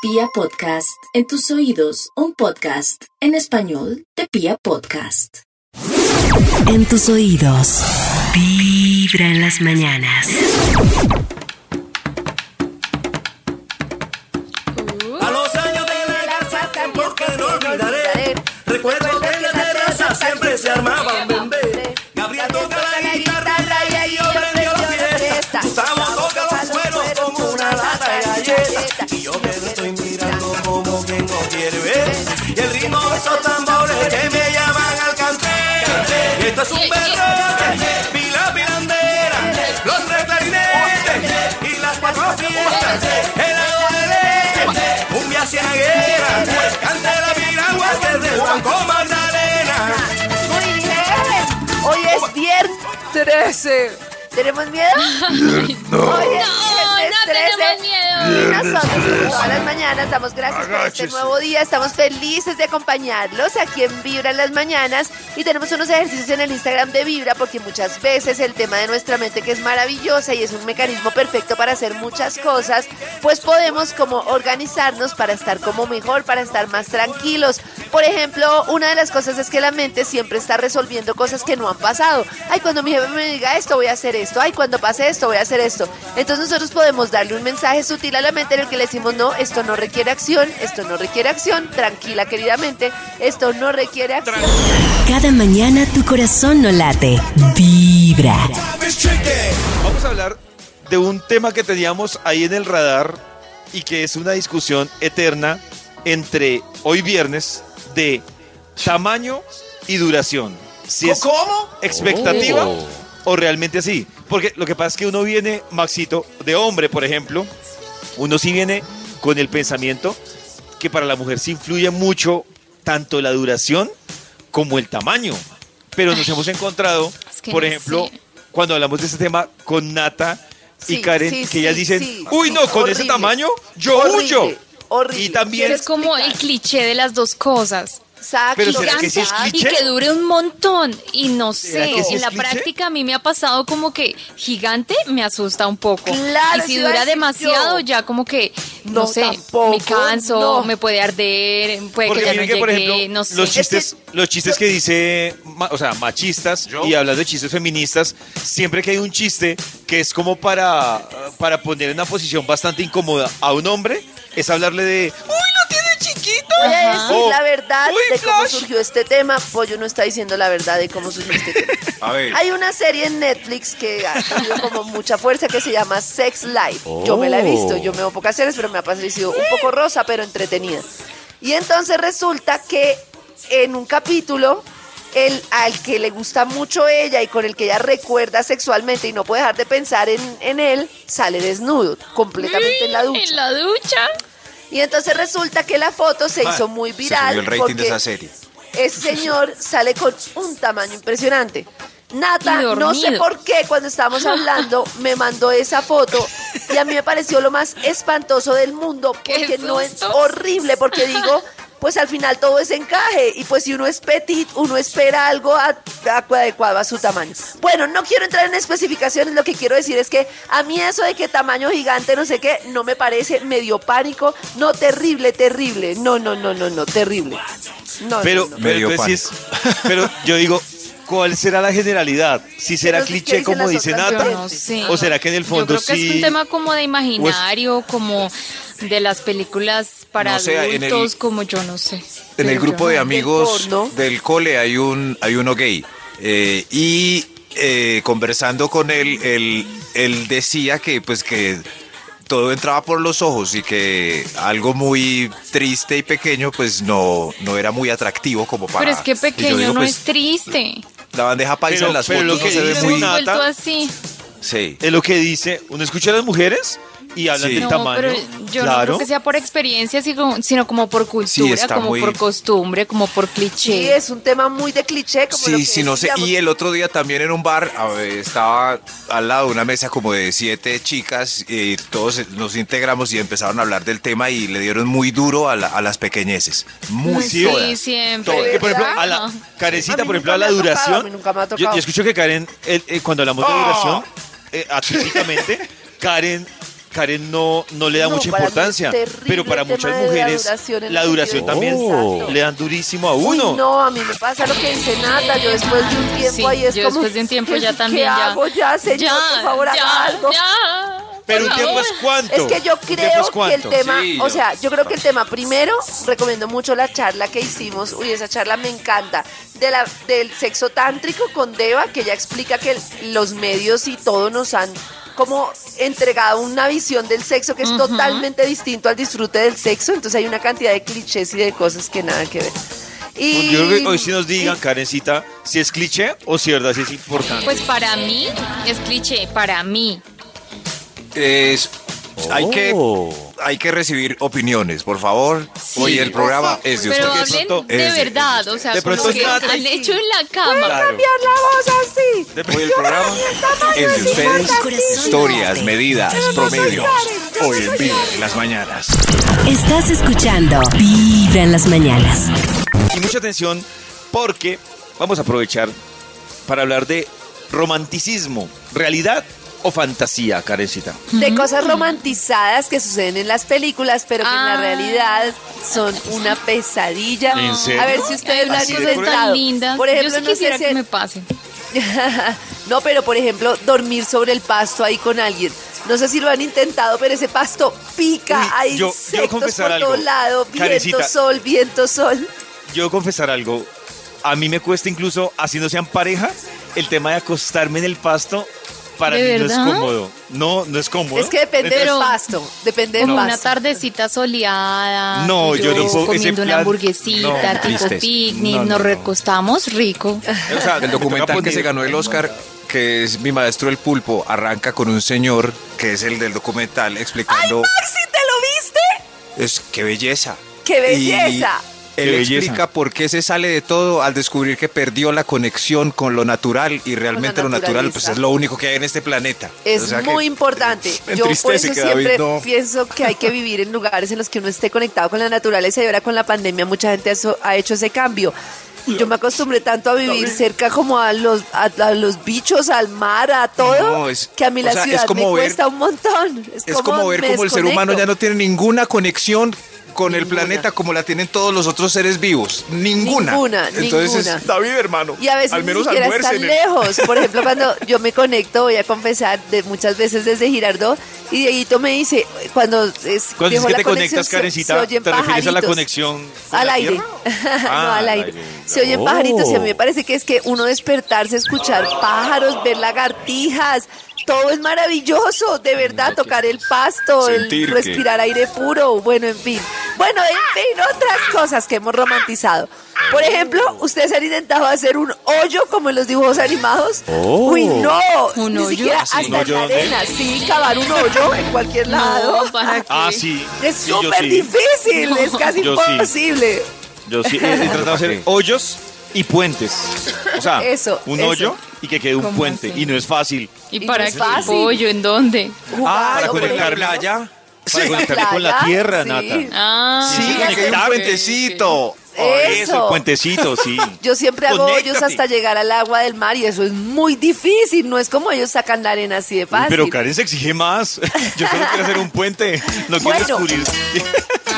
Pia Podcast, en tus oídos, un podcast en español de Pia Podcast. En tus oídos. Vibra en las mañanas. Y yo me estoy mirando como quien no quiere ver. Y el ritmo de esos tambores que me llaman al cantel. Y esto es un berroque, pila pilandera, los tres clarinetes y las cuatro fiestas. El agua de leche, cumbia ciaguera, cante la piragua desde el Banco Magdalena. Muy bien. Hoy es viernes 13. ¿Tenemos miedo? No. Hoy es No, no 13. tenemos miedo. Y nosotros, como todas las mañanas, damos gracias por este nuevo día. Estamos felices de acompañarlos aquí en Vibra en las mañanas. Y tenemos unos ejercicios en el Instagram de Vibra, porque muchas veces el tema de nuestra mente, que es maravillosa y es un mecanismo perfecto para hacer muchas cosas, pues podemos como organizarnos para estar como mejor, para estar más tranquilos. Por ejemplo, una de las cosas es que la mente siempre está resolviendo cosas que no han pasado. Ay, cuando mi jefe me diga esto, voy a hacer esto. Ay, cuando pase esto, voy a hacer esto. Entonces nosotros podemos darle un mensaje sutil a la mente en el que le decimos, no, esto no requiere acción, esto no requiere acción, tranquila queridamente, esto no requiere acción. Cada mañana tu corazón no late. Vibra. Vamos a hablar de un tema que teníamos ahí en el radar y que es una discusión eterna entre hoy viernes de tamaño y duración. Si es ¿Cómo? expectativa Oh. o realmente así. Porque lo que pasa es que uno viene, Maxito, de hombre, por ejemplo, uno sí viene con el pensamiento que para la mujer sí influye mucho tanto la duración como el tamaño. Pero nos hemos encontrado, Es que por no ejemplo, sé. cuando hablamos de este tema con Nata y Sí, Karen, sí, que ellas dicen, sí, uy, sí, no, con ese tamaño yo Horrible, huyo. Horrible. Y también Es como el cliché de las dos cosas. Exacto. Pero ¿será que sí es Gigante y que dure un montón. Y no ¿Será sé, sí en la cliché? práctica a mí me ha pasado como que gigante me asusta un poco. Claro, y si dura demasiado, yo. ya como que, no, No, sé, tampoco, me canso, no. me puede arder, puede Porque que ya no que, por ejemplo, no sé. los Es chistes, los chistes que dice, o sea, machistas y hablando de chistes feministas, siempre que hay un chiste que es como para, para poner en una posición bastante incómoda a un hombre, es hablarle de, uy, lo tiene chiquito. Voy a decir Oh, la verdad uy, de cómo Flash. surgió este tema. Pollo no está diciendo la verdad de cómo surgió este tema. A ver. Hay una serie en Netflix que ha tenido como mucha fuerza que se llama Sex Life. Yo me la he visto, yo me veo pocas series, pero me ha parecido un poco rosa, pero entretenida. Y entonces resulta que en un capítulo, el al que le gusta mucho ella y con el que ella recuerda sexualmente y no puede dejar de pensar en, en él, sale desnudo, completamente en la ducha. En la ducha. Y entonces resulta que la foto se hizo muy viral. subió el rating porque de esa serie. Ese señor sale con un tamaño impresionante. Nata, no sé por qué cuando estábamos hablando me mandó esa foto y a mí me pareció lo más espantoso del mundo ¡Qué porque no es horrible porque digo, pues al final todo es encaje y pues si uno es petit, uno espera algo adecuado a su tamaño. Bueno, no quiero entrar en especificaciones, lo que quiero decir es que a mí eso de que tamaño gigante, no sé qué, no me parece medio pánico, no terrible, terrible, no, no, no, no, no, terrible. No, Pero, no, no. pero, Medio entonces pero yo digo, ¿cuál será la generalidad? ¿Si será Pero sí, ¿qué cliché como dice Nata? no sé. ¿O será que en el fondo Yo creo que sí? es un tema como de imaginario, como de las películas para No sé, en el- adultos, como yo no sé. En el grupo de amigos del cole hay un hay uno gay eh, y eh, conversando con él, él él decía que pues que todo entraba por los ojos y que algo muy triste y pequeño pues no no era muy atractivo como para Pero es que pequeño digo, no pues, es triste. La bandeja paisa Pero- en las pero lo fotos que no se ve muy Nata- así. sí Es lo que dice, uno escucha a las mujeres y hablan Sí. del No, tamaño. pero yo no claro. creo que sea por experiencia, sino, como por cultura, está como muy- por costumbre, como por Sí, cliché. es un tema muy de cliché, como lo Sí, que sí, no sé. Y el otro día también en un bar ver, estaba al lado de una mesa como de siete chicas y todos nos integramos y empezaron a hablar del tema y le dieron muy duro a, la- a las pequeñeces. Muy Sí, todas. siempre. Que por ejemplo, a la Karencita, por ejemplo, a la tocado, duración. yo, escucho que Karen, eh, eh, cuando hablamos de duración, eh, atípicamente, Karen Karen no, no le da No, mucha importancia. terrible Pero para muchas la mujeres, duración la duración también le dan durísimo a Uy, uno. no, a mí me pasa lo que dice Nata. Yo después de un tiempo Sí, ahí es yo como. después de un tiempo ya ¿qué también ya. hago ya, señor? por favor, ya, haga algo. ya, Pero un tiempo es cuánto. Es que yo ¿Un tiempo creo que el tema, Sí, o sea, yo creo que el tema primero, recomiendo mucho la charla que hicimos, uy, esa charla me encanta, de la, del sexo tántrico con Deva, que ella explica que los medios y todo nos han como entregado una visión del sexo que es totalmente distinto al disfrute del sexo, entonces hay una cantidad de clichés y de cosas que nada que ver. Y, Yo creo que hoy sí nos digan, Karencita, si es cliché o si verdad sí es importante. Pues para mí es cliché, para mí. Es, hay, que, hay que recibir opiniones, por favor. Hoy el programa es de Pero ustedes. hablen de verdad, de o sea, De pronto lo que han hecho en la cama. Claro. cambiar la voz así. De- Hoy el programa es de ustedes. Historias, medidas, promedios. Hoy en vivo, en las mañanas. Estás escuchando Vibra en las mañanas. Y mucha atención porque vamos a aprovechar para hablar de romanticismo, realidad o fantasía, Karencita. de cosas romantizadas que suceden en las películas, pero que en la Ah. realidad son una pesadilla. ¿En serio? A ver si ustedes lo han tan lindas. Por ejemplo, Yo sí no sé si- que me pase. no, pero por ejemplo, dormir sobre el pasto ahí con alguien. No sé si lo han intentado, pero ese pasto pica, Uy, hay yo- yo insectos confesar por algo. todos lados, viento, Karencita. sol, viento, sol. Yo confesar algo, a mí me cuesta incluso, así no sean pareja, el tema de acostarme en el pasto, para ¿De mí no es cómodo. No, no es cómodo. Es que depende Entonces, del pasto, depende del Como una pasto. tardecita soleada. No, yo no puedo- Comiendo una hamburguesita, no, tipo tristes. picnic, No, no, nos no. recostamos rico. o sea, El me documental que se ganó el Oscar, que es Mi Maestro el Pulpo, arranca con un señor que es el del documental explicando. ¡Maxi, te lo viste! Es qué belleza. ¡Qué belleza! Y él Qué belleza. explica por qué se sale de todo al descubrir que perdió la conexión con lo natural y realmente lo natural pues es lo único que hay en este planeta. Es O sea que muy importante. Yo por eso que David siempre no- pienso que hay que vivir en lugares en los que uno esté conectado con la naturaleza y ahora con la pandemia mucha gente eso- ha hecho ese cambio. Yo me acostumbré tanto a vivir cerca como a los a, a los bichos, al mar, a todo, No, es- que a mí o la sea, ciudad como me ver- cuesta un montón. Es, Es como ver me cómo el ser humano ya no tiene ninguna conexión con el planeta como la tienen todos los otros seres vivos. Ninguna. Ninguna, Entonces, ninguna. David, hermano, Y a veces al menos ni siquiera están el- lejos. Por ejemplo, cuando yo me conecto, voy a confesar, de muchas veces desde Girardot, y Dieguito me dice, cuando es, Cuando dejo que la te conectas, se- Karencita, se oyen ¿te refieres a la conexión con Al la aire. no, Ah, al al aire. aire. Se oyen Oh. pajaritos y a mí me parece que es que uno despertarse, escuchar pájaros, ver lagartijas, todo es maravilloso, de verdad, tocar el pasto, el que- respirar aire puro, bueno, en fin. Bueno, en fin, otras cosas que hemos romantizado. Por ejemplo, ¿ustedes han intentado hacer un hoyo como en los dibujos animados? Uy, no, ¿Un ni hoyo? siquiera ¿Ah, sí? hasta ¿Un en hoyo la arena, sí, cavar un hoyo en cualquier lado. No, ¿para qué? Ah, sí. Es Sí, súper sí. difícil, es casi Yo sí. imposible. Yo sí he, he tratado de hacer hoyos y puentes. O sea, Eso, un eso. hoyo y que quede un ¿Cómo puente. así? Y no es fácil. ¿Y para no qué fácil. pollo? ¿En dónde? Ah, para conectar playa. Para conectarme con la tierra, sí. Nata. Ah, Sí, Sí, un puentecito. Eso, el puentecito, sí. Yo siempre hago hoyos Conéctate. hasta llegar al agua del mar y eso es muy difícil. No es como ellos sacan la arena así de fácil. pero Karen se exige más. Yo solo quiero hacer un puente. No quiero Bueno. descubrir.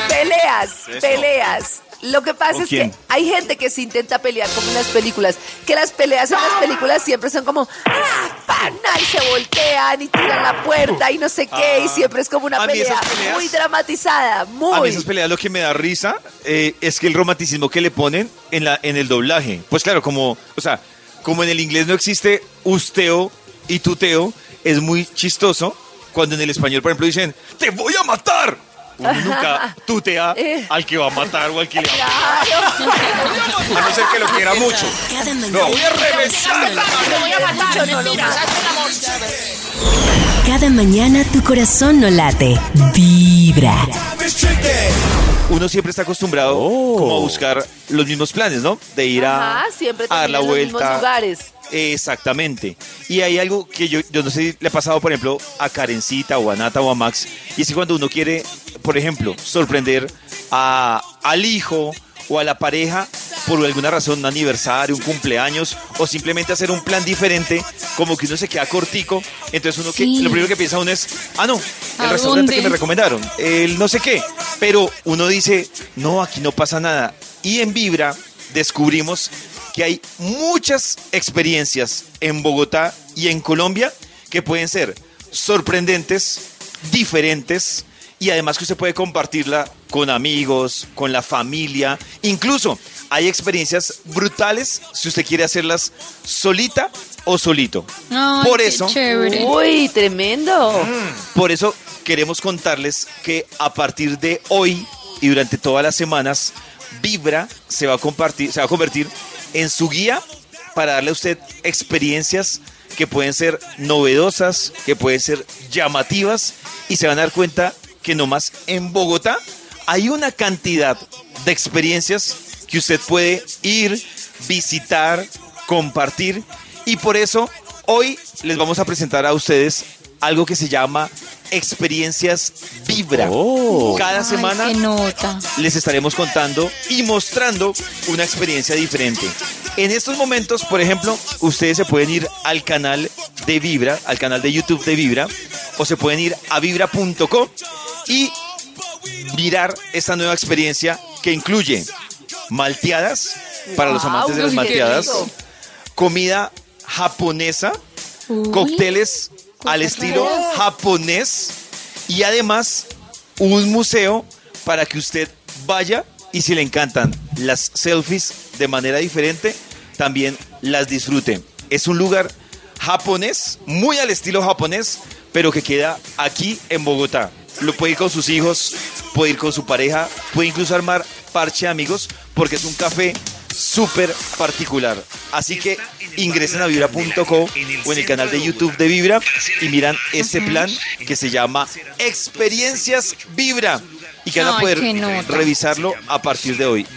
Peleas, Eso. peleas. Lo que pasa ¿Con es quién? que hay gente que se intenta pelear como en las películas. Que las peleas en las películas siempre son como ¡Ah, pana! y se voltean y tiran la puerta y no sé qué. y Ah. siempre es como una pelea peleas- muy dramatizada. A mí Muy. esas peleas lo que me da risa eh, es que el romanticismo que le ponen en, la, en el doblaje. Pues claro, como, o sea, como en el inglés no existe usteo y tuteo, es muy chistoso cuando en el español, por ejemplo, dicen, te voy a matar. Uno nunca tutea Eh. al que va a matar o al que le va a matar. Claro. A no ser que lo quiera mucho. Cada mañana. No, voy a revesar. Cada mañana tu corazón no late. Vibra. Uno siempre está acostumbrado como a buscar los mismos planes, ¿no? De ir a, Ajá, siempre a dar la en los mismos vuelta. Exactamente. Y hay algo que yo, yo no sé si le ha pasado, por ejemplo, a Karencita o a Nata o a Max, y es que cuando uno quiere, por ejemplo, sorprender a, al hijo o a la pareja, por alguna razón, un aniversario, un cumpleaños, o simplemente hacer un plan diferente, como que uno se queda cortico, entonces uno que, lo primero que piensa uno es, ah, no, el ¿A restaurante dónde? que me recomendaron, el no sé qué, pero uno dice, no, aquí no pasa nada. Y en Vibra descubrimos que hay muchas experiencias en Bogotá y en Colombia que pueden ser sorprendentes, diferentes y además que usted puede compartirla con amigos, con la familia. Incluso hay experiencias brutales si usted quiere hacerlas solita o solito. Ay, Por qué eso, chévere. Uy, tremendo. por eso queremos contarles que a partir de hoy y durante todas las semanas, Vibra se va a compartir, se va a convertir en su guía para darle a usted experiencias que pueden ser novedosas, que pueden ser llamativas y se van a dar cuenta que nomás en Bogotá hay una cantidad de experiencias que usted puede ir, visitar, compartir. Y por eso hoy les vamos a presentar a ustedes algo que se llama experiencias Vibra. Cada Ay, semana nota. les estaremos contando y mostrando una experiencia diferente. En estos momentos, por ejemplo, ustedes se pueden ir al canal de Vibra, al canal de YouTube de Vibra, o se pueden ir a vibra.co y mirar esta nueva experiencia que incluye malteadas para los amantes de las malteadas, comida japonesa, Uy, cócteles al estilo japonés y además un museo para que usted vaya y si le encantan las selfies de manera diferente, también las disfrute. Es un lugar japonés, muy al estilo japonés, pero que queda aquí en Bogotá. Lo puede ir con sus hijos, puede ir con su pareja, puede incluso armar parche de amigos, porque es un café súper particular. Así que ingresen a vibra.co o en el canal de YouTube de Vibra y miran este plan que se llama Experiencias Vibra y que van a poder revisarlo a partir de hoy.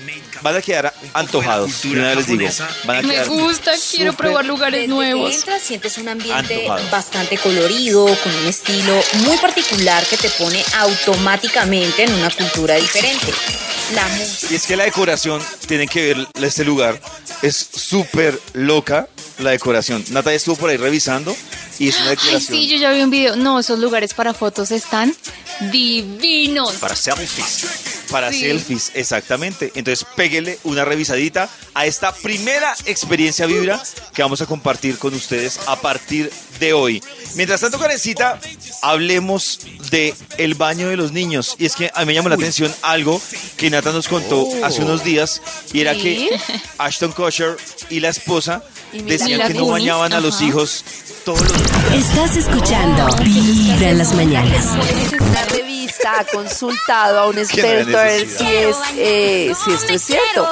Van a quedar antojados, de una vez les digo. Van a Me gusta, quiero probar lugares Desde que nuevos. entras sientes un ambiente Antojado. bastante colorido, con un estilo muy particular que te pone automáticamente en una cultura diferente. La música. Y es que la decoración, tienen que ver este lugar, es súper loca la decoración. Natalia estuvo por ahí revisando y es una Ay, decoración sí, yo ya vi un video. No, esos lugares para fotos están divinos. Para selfies. Para Sí. selfies, exactamente. Entonces péguele una revisadita a esta primera experiencia Vibra que vamos a compartir con ustedes a partir de hoy. Mientras tanto, Karencita, hablemos de el baño de los niños. Y es que a mí me llamó la atención algo que Nata nos contó hace unos días y era Sí. que Ashton Kutcher y la esposa decían que no bañaban a los hijos todos los días. Estás escuchando Vibra en las mañanas. Una revista ha consultado a un experto a ver si, es, eh, si esto es cierto,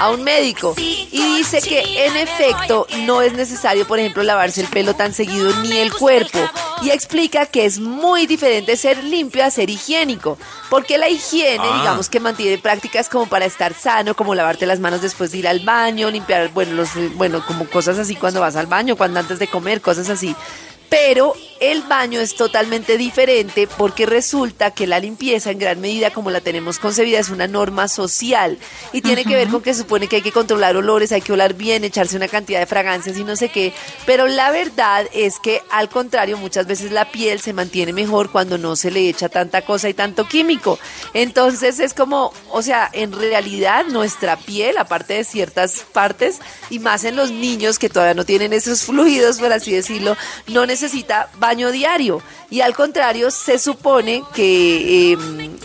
a un médico, y dice que en efecto no es necesario, por ejemplo, lavarse el pelo tan seguido ni el cuerpo, y explica que es muy diferente ser limpio a ser higiénico, porque la higiene, Ah. digamos que mantiene prácticas como para estar sano, como lavarte las manos después de ir al baño, limpiar, bueno, los, bueno, como cosas así cuando vas al baño, cuando antes de comer, cosas así. Pero el baño es totalmente diferente porque resulta que la limpieza en gran medida como la tenemos concebida es una norma social y tiene que ver con que se supone que hay que controlar olores, hay que oler bien, echarse una cantidad de fragancias y no sé qué. Pero la verdad es que al contrario muchas veces la piel se mantiene mejor cuando no se le echa tanta cosa y tanto químico. Entonces es como, o sea, en realidad nuestra piel, aparte de ciertas partes y más en los niños que todavía no tienen esos fluidos, por así decirlo, no necesita baño diario. Y al contrario, se supone que eh,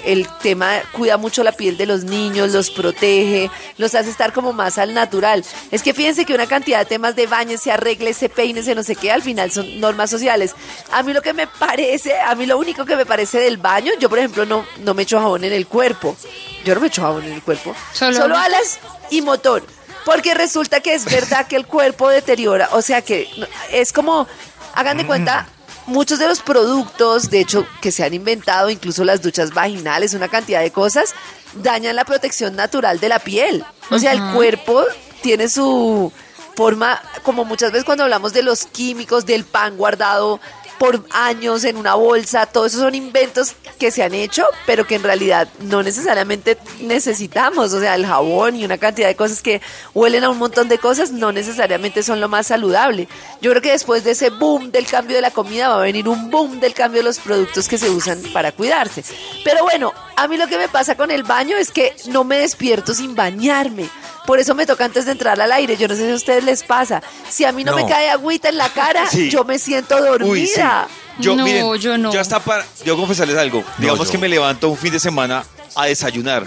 el tema cuida mucho la piel de los niños, los protege, los hace estar como más al natural. Es que fíjense que una cantidad de temas de baño, se arregle, se peine, se no sé qué, al final son normas sociales. A mí lo que me parece, a mí lo único que me parece del baño, yo por ejemplo no, no me echo jabón en el cuerpo. Yo no me echo jabón en el cuerpo. Solo- Solo alas y motor. Porque resulta que es verdad que el cuerpo deteriora. O sea que es como, hagan de cuenta, muchos de los productos, de hecho, que se han inventado, incluso las duchas vaginales, una cantidad de cosas, dañan la protección natural de la piel. O sea, el cuerpo tiene su forma, como muchas veces cuando hablamos de los químicos, del pan guardado por años en una bolsa. Todos esos son inventos que se han hecho, pero que en realidad no necesariamente necesitamos. O sea, el jabón y una cantidad de cosas que huelen a un montón de cosas no necesariamente son lo más saludable. Yo creo que después de ese boom del cambio de la comida va a venir un boom del cambio de los productos que se usan para cuidarse. Pero bueno, a mí lo que me pasa con el baño es que no me despierto sin bañarme. Por eso me toca antes de entrar al aire. Yo no sé si a ustedes les pasa. Si a mí no, me cae agüita en la cara, Sí. yo me siento dormida. Uy, sí. Yo, No, miren, yo no. Yo hasta para, yo confesarles algo. Digamos yo. que me levanto un fin de semana a desayunar.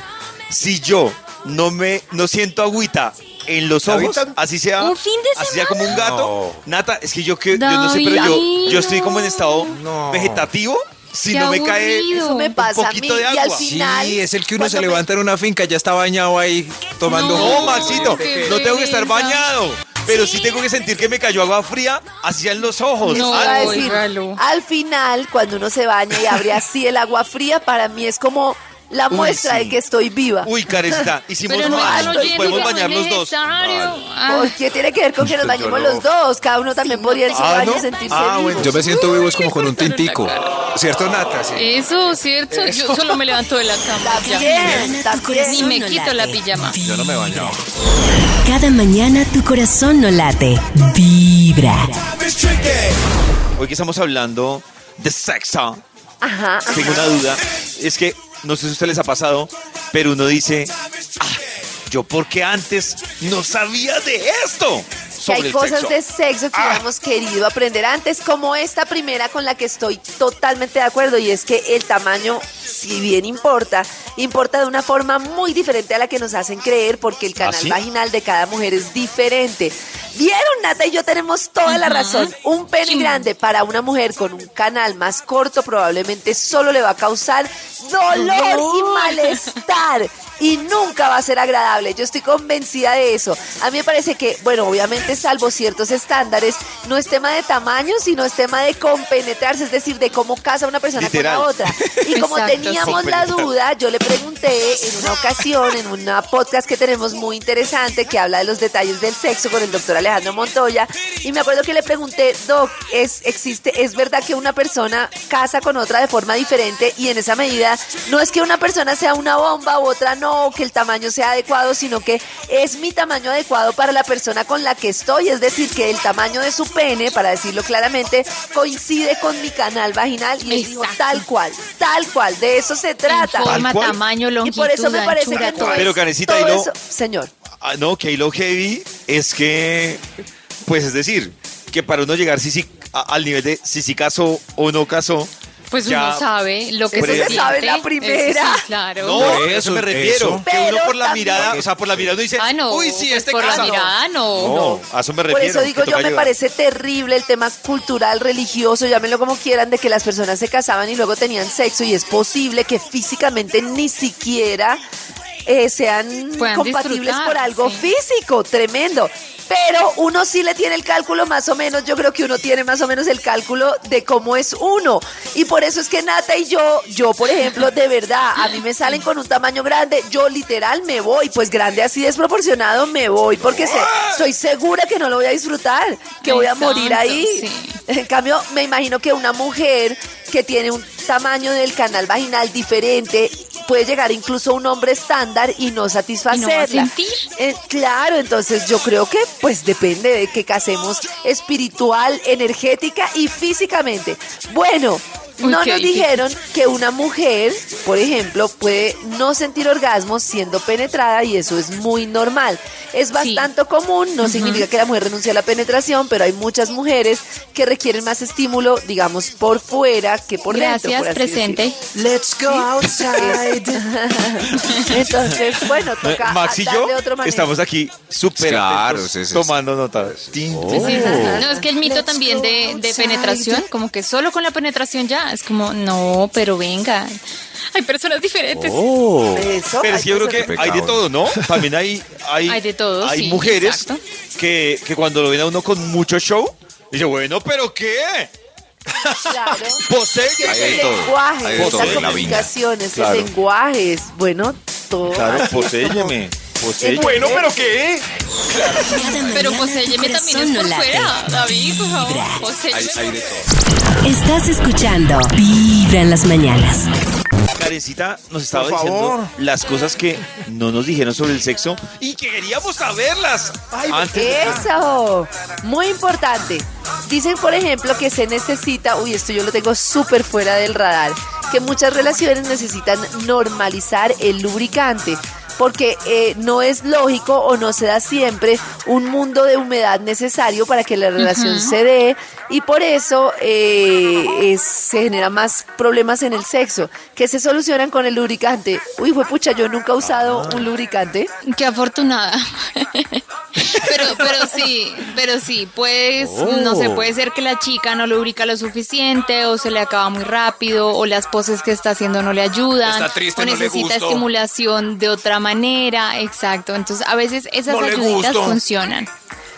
Si yo no me, no siento agüita en los ojos, así sea, ¿Un fin de así sea como un gato, No. Nata, es que yo que, yo no sé, pero yo, yo estoy como en estado No. vegetativo. Si Qué no me cae aburrido. Eso me un pasa a mí. poquito de Y al agua. final. Sí, es el que uno se cuando me- levanta en una finca, ya está bañado ahí tomando No. Maxito, qué no tengo que estar pereza. bañado. Pero sí tengo que sentir que me cayó agua fría hacia en los ojos. No, Iba a algo. decir, Óigalo. al final, cuando uno se baña y abre así el agua fría, para mí es como la Uy, muestra sí. de que estoy viva. Uy, Carecita, hicimos Pero no, mal. no Podemos no es bañar los dos. Ah, ¿Qué tiene que ver con que nos bañemos no. los dos? Cada uno también podría en su Ah, baño ¿no? sentirse Ah, vivo. bueno. Yo me siento vivo es como con un tintico. ¿Cierto, Nata? Sí. Eso, ¿cierto? Yo solo me levanto de la cama. Ni corazón me quito la pijama. Yo no me he bañado. Cada mañana tu corazón no late. Vibra. Hoy que estamos hablando de sexo, Ajá, ajá. tengo una duda. Es que, no sé si a ustedes les ha pasado, pero uno dice, ah, yo porque antes no sabía de esto. que hay cosas sexo. de sexo que Ah. hubiéramos querido aprender antes, como esta primera con la que estoy totalmente de acuerdo, y es que el tamaño, si bien importa, importa de una forma muy diferente a la que nos hacen creer, porque el canal sí? vaginal de cada mujer es diferente. ¿Vieron, Nata y yo tenemos toda la razón? Un pene grande para una mujer con un canal más corto probablemente solo le va a causar dolor y malestar y nunca va a ser agradable. Yo estoy convencida de eso. A mí me parece que, bueno, obviamente salvo ciertos estándares, no es tema de tamaño, sino es tema de compenetrarse, es decir, de cómo casa una persona Literal. con la otra. Y como Exacto, teníamos la duda, yo le pregunté en una ocasión, en una podcast que tenemos muy interesante, que habla de los detalles del sexo con el doctor Alejandro Montoya, y me acuerdo que le pregunté, Doc, ¿es, existe, ¿es verdad que una persona casa con otra de forma diferente? Y en esa medida, no es que una persona sea una bomba u otra no, o que el tamaño sea adecuado, sino que es mi tamaño adecuado para la persona con la que estoy, es decir, que el tamaño de su pene, para decirlo claramente, coincide con mi canal vaginal y tal cual, tal cual, de eso se trata. Forma, tamaño, Y longitud, por eso me parece anchura, que no Pero, todo y lo- eso- señor. Ah, no, que lo heavy es que, pues es decir, que para uno llegar sí, sí, a- al nivel de si sí casó o no casó, Pues ya- uno sabe lo que Eso se se sabe la Eso primera. sí, claro. No, a eso eso, me refiero. eso. Que uno por la también- mirada, o sea, por la mirada uno dice, Ah, no. uy, sí, pues este por casa. la mirada, no. No, a eso me refiero. Por eso digo yo, me parece terrible el tema cultural, religioso, llámenlo como quieran, de que las personas se casaban y luego tenían sexo y es posible que físicamente ni siquiera eh, sean Puedan compatibles por algo sí. físico, tremendo. Pero uno sí le tiene el cálculo más o menos, yo creo que uno tiene más o menos el cálculo de cómo es uno. Y por eso es que Nata y yo, yo por ejemplo, de verdad, a mí me salen con un tamaño grande, yo literal me voy, pues grande así desproporcionado me voy, porque sé, estoy segura que no lo voy a disfrutar, que voy a morir ahí. sí. En cambio, me imagino que una mujer que tiene un tamaño del canal vaginal diferente puede llegar incluso a un hombre estándar y no satisfacerla. sentir? Eh, claro, entonces yo creo que pues depende de que casemos espiritual, energética y físicamente. Bueno, no nos dijeron que una mujer, por ejemplo, puede no sentir orgasmos siendo penetrada y eso es muy normal. Es bastante común, no significa que la mujer renuncie a la penetración, pero hay muchas mujeres que requieren más estímulo, digamos, por fuera que por dentro. Gracias, por así presente. decirlo. Let's go outside. Entonces, bueno, Eh, toca Max y yo estamos aquí súper Claro, sí, sí, sí. tomando nota. Tin, Sí, tin. sí, sí. Oh. No, es que el mito también de, de penetración, como que solo con la penetración ya, es como, no, pero venga. Hay personas diferentes. Oh. Eso, Pero que yo creo que hay de todo, ¿no? También hay hay, Hay de todo, hay sí, mujeres exacto. que, que cuando lo ven a uno con mucho show, dice, bueno, pero ¿qué? Claro. Poséyeme. Hay de el todo, lenguaje, hay de esa todo en la viña. comunicación, ese Claro. lenguaje es, bueno, todo. Claro, poséyeme. Posee- Bueno, pero ¿qué? Pero poséyeme tu también es por fuera, David, por favor. Fuera. todo. Estás escuchando Vibra en las mañanas. Karencita nos estaba Por diciendo favor. las cosas que no nos dijeron sobre el sexo y que queríamos saberlas. Antes de- Eso, muy importante. Dicen, por ejemplo, que se necesita, uy, esto yo lo tengo súper fuera del radar, que muchas relaciones necesitan normalizar el lubricante. Porque eh, no es lógico o no se da siempre un mundo de humedad necesario para que la relación se dé y por eso eh, es- se generan más problemas en el sexo que se solucionan con el lubricante. Uy, fue pucha, yo nunca he usado un lubricante. Qué afortunada. pero, pero sí, pero sí, pues, no sé, puede ser que la chica no lubrica lo suficiente, o se le acaba muy rápido, o las poses que está haciendo no le ayudan, Está triste, o no le necesita estimulación de otra manera, exacto. Entonces, a veces esas No ayuditas funcionan.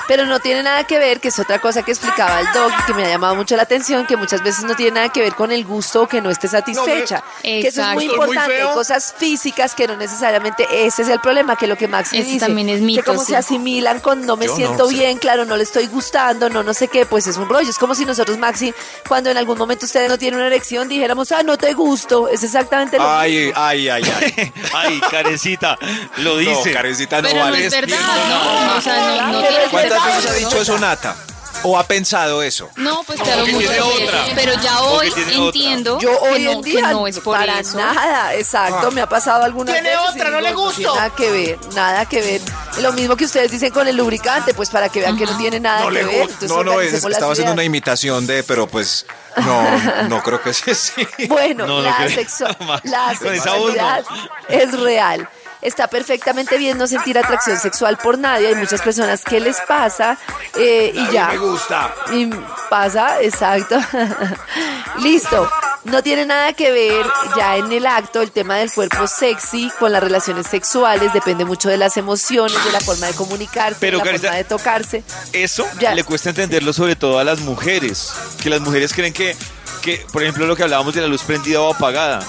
Pero no tiene nada que ver, que es otra cosa que explicaba el dog y que me ha llamado mucho la atención, que muchas veces no tiene nada que ver con el gusto o que no esté satisfecha. que eso es muy importante. Hay cosas físicas que no necesariamente ese es el problema, que lo que Max Ese dice. también es Que mito, como sí. se asimilan con no me Yo no siento bien, claro, no le estoy gustando, no no sé qué, pues es un rollo. Es como si nosotros, Maxi, cuando en algún momento ustedes no tienen una erección, dijéramos, ah, no te gusto. Es exactamente lo mismo. Ay, ay, ay, ay. Ay, Karencita, lo dice. No, Karencita no Pero no vale. es verdad, no, o sea, no, no que ¿Cuántas veces ha dicho eso Nata? ¿O ha pensado eso? No, pues claro, que muchas tiene veces. otra. Pero ya hoy tiene entiendo Yo que, hoy no, en que día no es por para eso. nada, exacto, me ha pasado algunas Tiene veces. otra, no le tiene Nada que ver, nada que ver. Lo mismo que ustedes dicen con el lubricante, pues para que vean que no tiene nada No que le ver. Entonces, No, no, es, estaba haciendo una imitación de, pero pues no, no creo que sea así. Bueno, No, no la, Max, la sexualidad es real. Está perfectamente bien no sentir atracción sexual por nadie. Hay muchas personas que les pasa eh, y ya. me gusta. Y pasa, exacto. Listo. No tiene nada que ver ya en el acto el tema del cuerpo sexy con las relaciones sexuales. Depende mucho de las emociones, de la forma de comunicarse, Pero, de la Carita- forma de tocarse. Eso Ya. le cuesta entenderlo sobre todo a las mujeres, que las mujeres creen que, que, por ejemplo, lo que hablábamos de la luz prendida o apagada,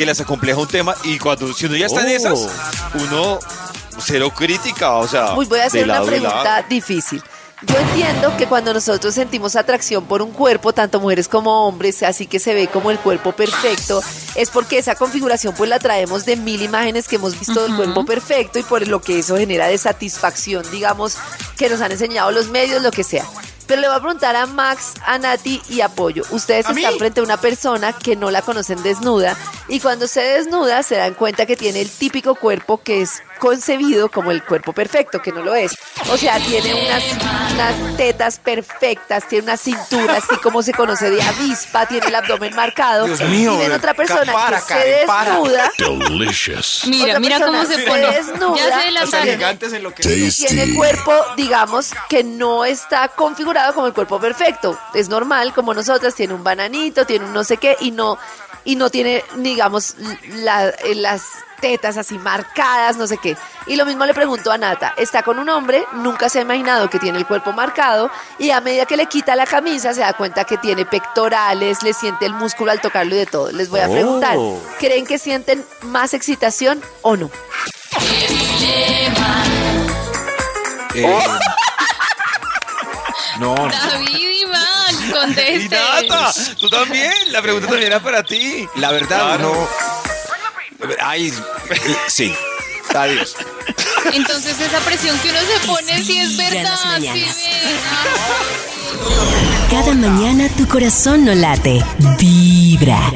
que las acompleja un tema y cuando si uno ya está en Oh. esas, uno cero crítica, o sea, Uy, voy a hacer una pregunta difícil. Yo entiendo que cuando nosotros sentimos atracción por un cuerpo, tanto mujeres como hombres, así que se ve como el cuerpo perfecto, es porque esa configuración pues la traemos de mil imágenes que hemos visto del cuerpo perfecto y por lo que eso genera de satisfacción, digamos, que nos han enseñado los medios, lo que sea. Pero le voy a preguntar a Max, a Nati y a Pollo. Ustedes ¿A mí? están frente a una persona que no la conocen desnuda y cuando se desnuda se dan cuenta que tiene el típico cuerpo que es concebido como el cuerpo perfecto, que no lo es. O sea, tiene unas, unas tetas perfectas, tiene una cintura así como se conoce de avispa, tiene el abdomen marcado. Dios mío, y ven otra persona para, que Karen, se desnuda. Delicious. Mira, Otra mira cómo se se pone. desnuda, Ya se O sea, adelantaron. gigantes en lo que tiene el cuerpo, digamos, que no está configurado como el cuerpo perfecto. Es normal, como nosotras, tiene un bananito, tiene un no sé qué, y no, y no tiene, digamos, la- eh, las tetas así marcadas, no sé qué. Y lo mismo le pregunto a Nata, está con un hombre, nunca se ha imaginado que tiene el cuerpo marcado, y a medida que le quita la camisa se da cuenta que tiene pectorales, le siente el músculo al tocarlo y de todo. Les voy a preguntar, Oh. ¿creen que sienten más excitación o no? Eh, no, no. David y Max, Y conteste. Nata, tú también, la pregunta también era para ti. La verdad, Claro. no. Ay, sí. Adiós. Entonces esa presión que uno se pone sí es verdad, sí ven. Cada mañana tu corazón no late. Vibra.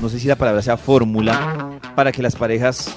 No sé si la palabra sea fórmula para que las parejas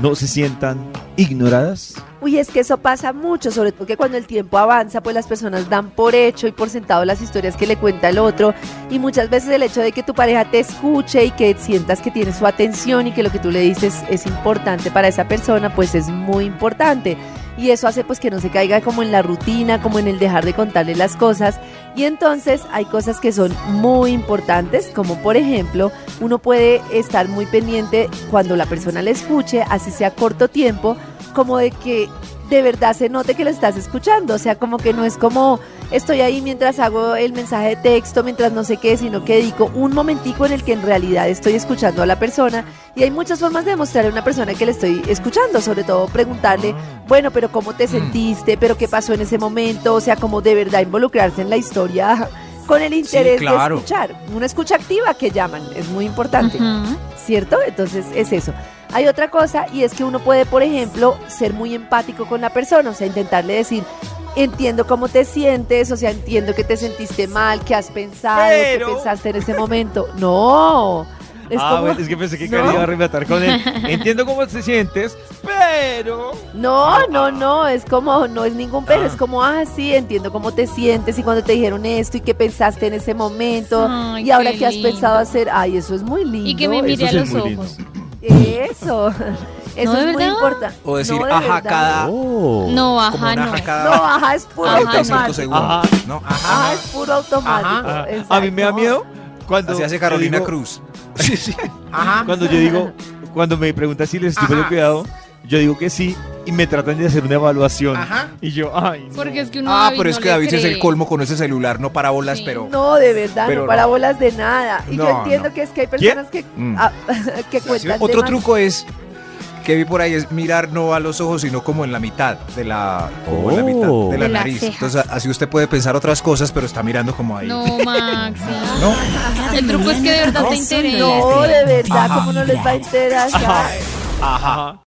no se sientan ignoradas. Uy, es que eso pasa mucho, sobre todo que cuando el tiempo avanza, pues las personas dan por hecho y por sentado las historias que le cuenta el otro. Y muchas veces el hecho de que tu pareja te escuche y que sientas que tiene su atención y que lo que tú le dices es importante para esa persona, pues es muy importante. Y eso hace pues que no se caiga como en la rutina, como en el dejar de contarle las cosas. Y entonces hay cosas que son muy importantes, como por ejemplo, uno puede estar muy pendiente cuando la persona le escuche, así sea corto tiempo, como de que de verdad se note que lo estás escuchando, o sea, como que no es como estoy ahí mientras hago el mensaje de texto, mientras no sé qué, sino que dedico un momentico en el que en realidad estoy escuchando a la persona. Y hay muchas formas de demostrarle a una persona que le estoy escuchando, sobre todo preguntarle, bueno, pero ¿cómo te sentiste? ¿Pero qué pasó en ese momento? O sea, como de verdad involucrarse en la historia con el interés claro. de escuchar. Una escucha activa que llaman, es muy importante. ¿cierto? Entonces es eso. Hay otra cosa y es que uno puede, por ejemplo, ser muy empático con la persona, o sea, intentarle decir, entiendo cómo te sientes, o sea, entiendo que te sentiste mal, que has pensado, Pero- que pensaste en ese momento. No. Es ah, como- bueno, es que pensé que ¿No? Iba a rematar con él. Entiendo cómo te sientes, pero... No, no, no, es como, no es ningún pero, Ah. es como, ah, sí, entiendo cómo te sientes y cuando te dijeron esto y qué pensaste en ese momento Ay, y ahora qué qué has lindo. pensado hacer, ay, eso es muy lindo. Y que me mire a los muy lindo. ojos. Eso, eso ¿de es muy importante. O decir, No, de ajá, verdad. cada. Oh. No, como ajá, una no. ajá cada No, ajá, es puro 45 automático. segundos. Ajá. ¿no? Ajá, Ajá. es puro automático. Ajá. A mí me da miedo cuando... Así hace Carolina digo- Cruz. Sí, sí. Ajá. Cuando yo digo, cuando me preguntan si les estoy poniendo Ajá. cuidado, yo digo que sí y me tratan de hacer una evaluación. Ajá. Y yo, ay, no. Porque es que uno Ah, David pero es no que David es el colmo con ese celular, no para bolas, Sí. pero. No, de verdad, Pero no para no. bolas de nada. Y yo No, entiendo no. que es que hay personas que, Mm. que Sí, cuentan Otro truco es que vi por ahí es mirar no a los ojos, sino como en la mitad de la, como en la mitad de la De las nariz. cejas. Entonces así usted puede pensar otras cosas, pero está mirando como ahí. No, El truco es que de verdad te interesa. No, de verdad. ¿cómo no les va a interesar? Ajá.